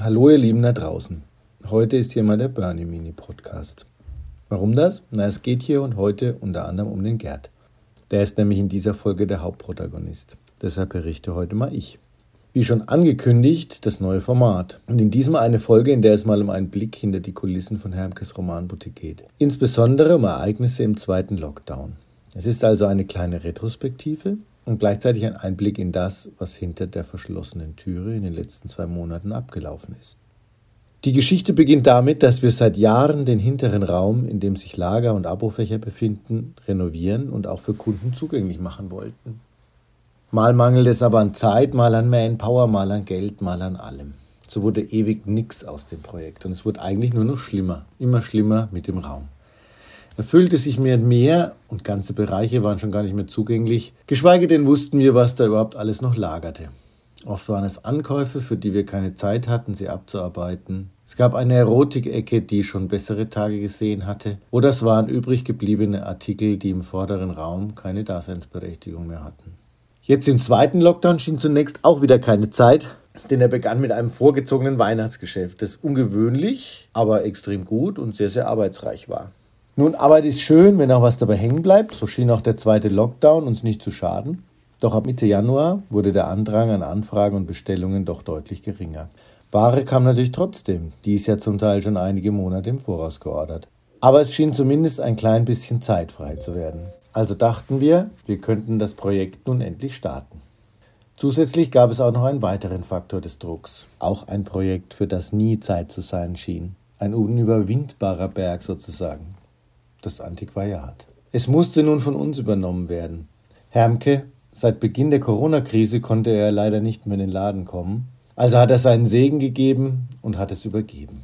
Hallo ihr Lieben da draußen. Heute ist hier mal der Bernie Mini Podcast. Warum das? Na, es geht hier und heute unter anderem um den Gerd. Der ist nämlich in dieser Folge der Hauptprotagonist. Deshalb berichte heute mal ich. Wie schon angekündigt, das neue Format. Und in diesem eine Folge, in der es mal um einen Blick hinter die Kulissen von Hermkes Romanboutique geht. Insbesondere um Ereignisse im zweiten Lockdown. Es ist also eine kleine Retrospektive und gleichzeitig ein Einblick in das, was hinter der verschlossenen Türe in den letzten zwei Monaten abgelaufen ist. Die Geschichte beginnt damit, dass wir seit Jahren den hinteren Raum, in dem sich Lager und Abofächer befinden, renovieren und auch für Kunden zugänglich machen wollten. Mal mangelt es aber an Zeit, mal an Manpower, mal an Geld, mal an allem. So wurde ewig nichts aus dem Projekt und es wurde eigentlich nur noch schlimmer, immer schlimmer mit dem Raum. Er füllte sich mehr und mehr und ganze Bereiche waren schon gar nicht mehr zugänglich, geschweige denn wussten wir, was da überhaupt alles noch lagerte. Oft waren es Ankäufe, für die wir keine Zeit hatten, sie abzuarbeiten. Es gab eine Erotikecke, die schon bessere Tage gesehen hatte, oder es waren übrig gebliebene Artikel, die im vorderen Raum keine Daseinsberechtigung mehr hatten. Jetzt im zweiten Lockdown schien zunächst auch wieder keine Zeit, denn er begann mit einem vorgezogenen Weihnachtsgeschäft, das ungewöhnlich, aber extrem gut und sehr, sehr arbeitsreich war. Nun, Arbeit ist schön, wenn auch was dabei hängen bleibt. So schien auch der zweite Lockdown uns nicht zu schaden. Doch ab Mitte Januar wurde der Andrang an Anfragen und Bestellungen doch deutlich geringer. Ware kam natürlich trotzdem, die ist ja zum Teil schon einige Monate im Voraus geordert. Aber es schien zumindest ein klein bisschen Zeit frei zu werden. Also dachten wir, wir könnten das Projekt nun endlich starten. Zusätzlich gab es auch noch einen weiteren Faktor des Drucks. Auch ein Projekt, für das nie Zeit zu sein schien. Ein unüberwindbarer Berg sozusagen das Antiquariat. Es musste nun von uns übernommen werden. Hermke, seit Beginn der Corona-Krise konnte er leider nicht mehr in den Laden kommen. Also hat er seinen Segen gegeben und hat es übergeben.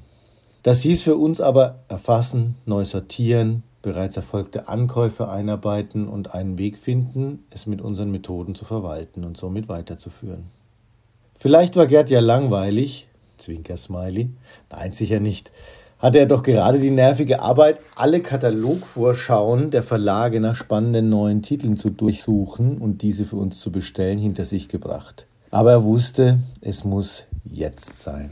Das hieß für uns aber erfassen, neu sortieren, bereits erfolgte Ankäufe einarbeiten und einen Weg finden, es mit unseren Methoden zu verwalten und somit weiterzuführen. Vielleicht war Gerd ja langweilig, Zwinker-Smiley, nein, sicher nicht, hatte er doch gerade die nervige Arbeit, alle Katalogvorschauen der Verlage nach spannenden neuen Titeln zu durchsuchen und diese für uns zu bestellen, hinter sich gebracht. Aber er wusste, es muss jetzt sein.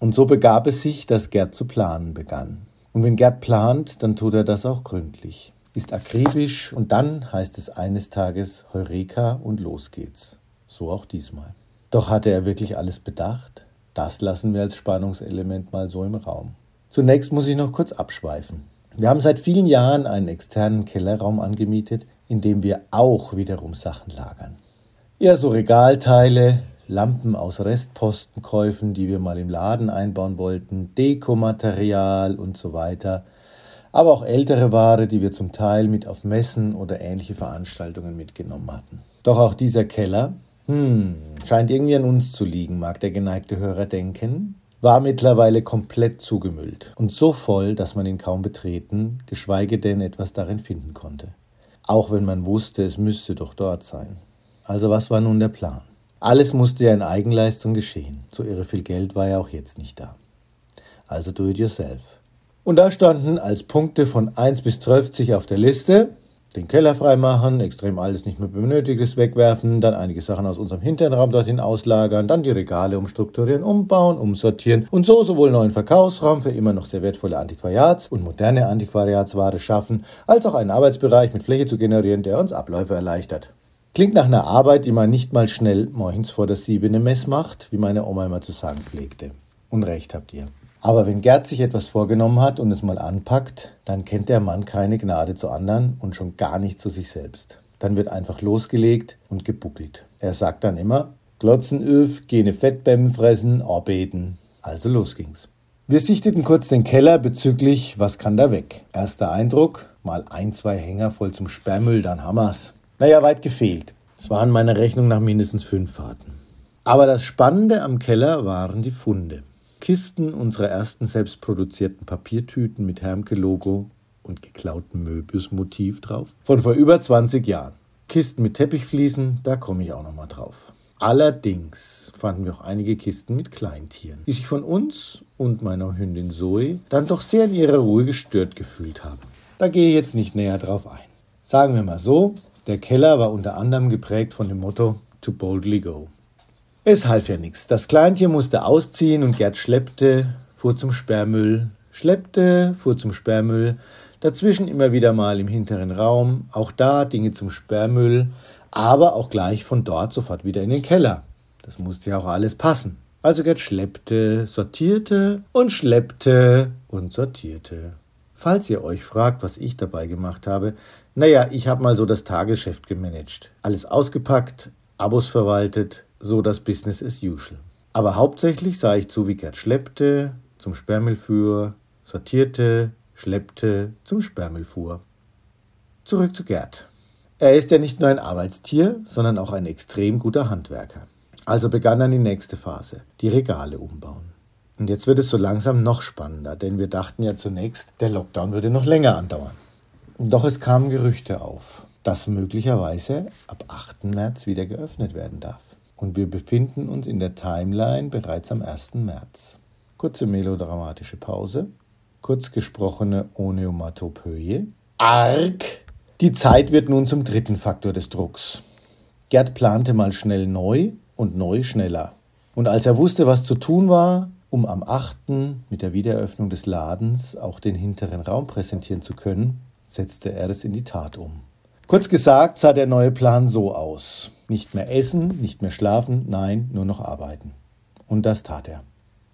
Und so begab es sich, dass Gerd zu planen begann. Und wenn Gerd plant, dann tut er das auch gründlich, ist akribisch und dann heißt es eines Tages Heureka und los geht's. So auch diesmal. Doch hatte er wirklich alles bedacht? Das lassen wir als Spannungselement mal so im Raum. Zunächst muss ich noch kurz abschweifen. Wir haben seit vielen Jahren einen externen Kellerraum angemietet, in dem wir auch wiederum Sachen lagern. Ja, so Regalteile, Lampen aus Restpostenkäufen, die wir mal im Laden einbauen wollten, Dekomaterial und so weiter. Aber auch ältere Ware, die wir zum Teil mit auf Messen oder ähnliche Veranstaltungen mitgenommen hatten. Doch auch dieser Keller, hm, scheint irgendwie an uns zu liegen, mag der geneigte Hörer denken war mittlerweile komplett zugemüllt und so voll, dass man ihn kaum betreten, geschweige denn etwas darin finden konnte. Auch wenn man wusste, es müsste doch dort sein. Also was war nun der Plan? Alles musste ja in Eigenleistung geschehen. So irre viel Geld war ja auch jetzt nicht da. Also do it yourself. Und da standen als Punkte von 1 bis 12 auf der Liste den Keller freimachen, extrem alles nicht mehr benötigtes wegwerfen, dann einige Sachen aus unserem hinteren Raum dorthin auslagern, dann die Regale umstrukturieren, umbauen, umsortieren und so sowohl neuen Verkaufsraum für immer noch sehr wertvolle Antiquariats- und moderne Antiquariatsware schaffen, als auch einen Arbeitsbereich mit Fläche zu generieren, der uns Abläufe erleichtert. Klingt nach einer Arbeit, die man nicht mal schnell morgens vor der siebene Mess macht, wie meine Oma immer zu sagen pflegte. Und recht habt ihr. Aber wenn Gerd sich etwas vorgenommen hat und es mal anpackt, dann kennt der Mann keine Gnade zu anderen und schon gar nicht zu sich selbst. Dann wird einfach losgelegt und gebuckelt. Er sagt dann immer, Glotzen öf, gene Fettbämmen fressen, arbeiten. Also los ging's. Wir sichteten kurz den Keller bezüglich, was kann da weg. Erster Eindruck, mal ein, zwei Hänger voll zum Sperrmüll, dann Hammers. Naja, weit gefehlt. Es waren meiner Rechnung nach mindestens fünf Fahrten. Aber das Spannende am Keller waren die Funde. Kisten unserer ersten selbstproduzierten Papiertüten mit Hermke-Logo und geklautem Möbius-Motiv drauf. Von vor über 20 Jahren. Kisten mit Teppichfliesen, da komme ich auch nochmal drauf. Allerdings fanden wir auch einige Kisten mit Kleintieren, die sich von uns und meiner Hündin Zoe dann doch sehr in ihrer Ruhe gestört gefühlt haben. Da gehe ich jetzt nicht näher drauf ein. Sagen wir mal so, der Keller war unter anderem geprägt von dem Motto To Boldly Go. Es half ja nichts. Das Kleintier musste ausziehen und Gerd schleppte, fuhr zum Sperrmüll, schleppte, fuhr zum Sperrmüll, dazwischen immer wieder mal im hinteren Raum, auch da Dinge zum Sperrmüll, aber auch gleich von dort sofort wieder in den Keller. Das musste ja auch alles passen. Also Gerd schleppte, sortierte und schleppte und sortierte. Falls ihr euch fragt, was ich dabei gemacht habe, naja, ich habe mal so das Tagesgeschäft gemanagt. Alles ausgepackt, Abos verwaltet, so das Business as usual. Aber hauptsächlich sah ich zu, wie Gerd schleppte, zum Sperrmüll fuhr, sortierte, schleppte, zum Sperrmüll fuhr. Zurück zu Gerd. Er ist ja nicht nur ein Arbeitstier, sondern auch ein extrem guter Handwerker. Also begann dann die nächste Phase, die Regale umbauen. Und jetzt wird es so langsam noch spannender, denn wir dachten ja zunächst, der Lockdown würde noch länger andauern. Doch es kamen Gerüchte auf, dass möglicherweise ab 8. März wieder geöffnet werden darf. Und wir befinden uns in der Timeline bereits am 1. März. Kurze melodramatische Pause, kurz gesprochene Onomatopoeie. Arg! Die Zeit wird nun zum dritten Faktor des Drucks. Gerd plante mal schnell neu und neu schneller. Und als er wusste, was zu tun war, um am 8. mit der Wiedereröffnung des Ladens auch den hinteren Raum präsentieren zu können, setzte er es in die Tat um. Kurz gesagt sah der neue Plan so aus. Nicht mehr essen, nicht mehr schlafen, nein, nur noch arbeiten. Und das tat er.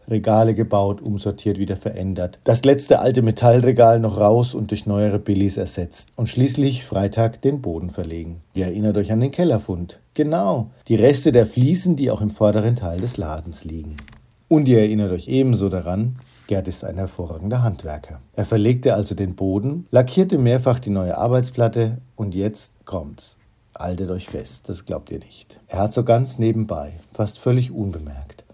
Regale gebaut, umsortiert, wieder verändert. Das letzte alte Metallregal noch raus und durch neuere Billis ersetzt. Und schließlich Freitag den Boden verlegen. Ihr erinnert euch an den Kellerfund. Genau, die Reste der Fliesen, die auch im vorderen Teil des Ladens liegen. Und ihr erinnert euch ebenso daran, Gerd ist ein hervorragender Handwerker. Er verlegte also den Boden, lackierte mehrfach die neue Arbeitsplatte und jetzt kommt's. Haltet euch fest, das glaubt ihr nicht. Er hat so ganz nebenbei, fast völlig unbemerkt,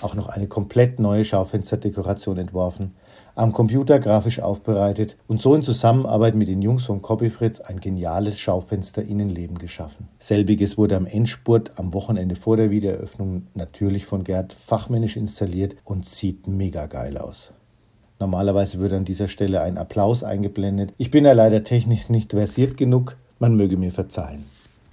auch noch eine komplett neue Schaufensterdekoration entworfen, am Computer grafisch aufbereitet und so in Zusammenarbeit mit den Jungs von Copyfritz ein geniales Schaufenster Innenleben geschaffen. Selbiges wurde am Endspurt am Wochenende vor der Wiedereröffnung natürlich von Gerd fachmännisch installiert und sieht mega geil aus. Normalerweise würde an dieser Stelle ein Applaus eingeblendet. Ich bin ja leider technisch nicht versiert genug, man möge mir verzeihen.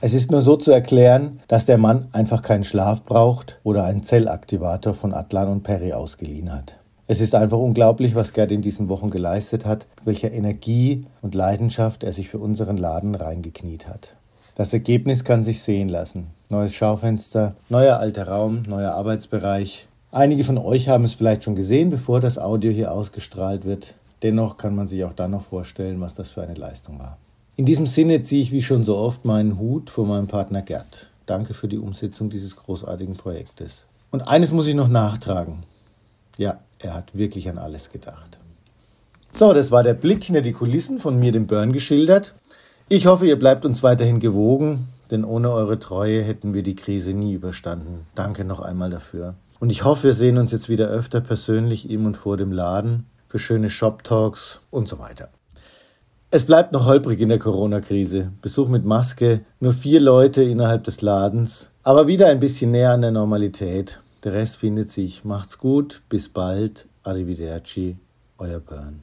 Es ist nur so zu erklären, dass der Mann einfach keinen Schlaf braucht oder einen Zellaktivator von Atlan und Perry ausgeliehen hat. Es ist einfach unglaublich, was Gerd in diesen Wochen geleistet hat, welcher Energie und Leidenschaft er sich für unseren Laden reingekniet hat. Das Ergebnis kann sich sehen lassen. Neues Schaufenster, neuer alter Raum, neuer Arbeitsbereich. Einige von euch haben es vielleicht schon gesehen, bevor das Audio hier ausgestrahlt wird. Dennoch kann man sich auch dann noch vorstellen, was das für eine Leistung war. In diesem Sinne ziehe ich wie schon so oft meinen Hut vor meinem Partner Gerd. Danke für die Umsetzung dieses großartigen Projektes. Und eines muss ich noch nachtragen. Ja, er hat wirklich an alles gedacht. So, das war der Blick hinter die Kulissen von mir, dem Burn, geschildert. Ich hoffe, ihr bleibt uns weiterhin gewogen, denn ohne eure Treue hätten wir die Krise nie überstanden. Danke noch einmal dafür. Und ich hoffe, wir sehen uns jetzt wieder öfter persönlich im und vor dem Laden für schöne Shop-Talks und so weiter. Es bleibt noch holprig in der Corona-Krise. Besuch mit Maske, nur vier Leute innerhalb des Ladens, aber wieder ein bisschen näher an der Normalität. Der Rest findet sich. Macht's gut, bis bald. Arrivederci, euer Burn.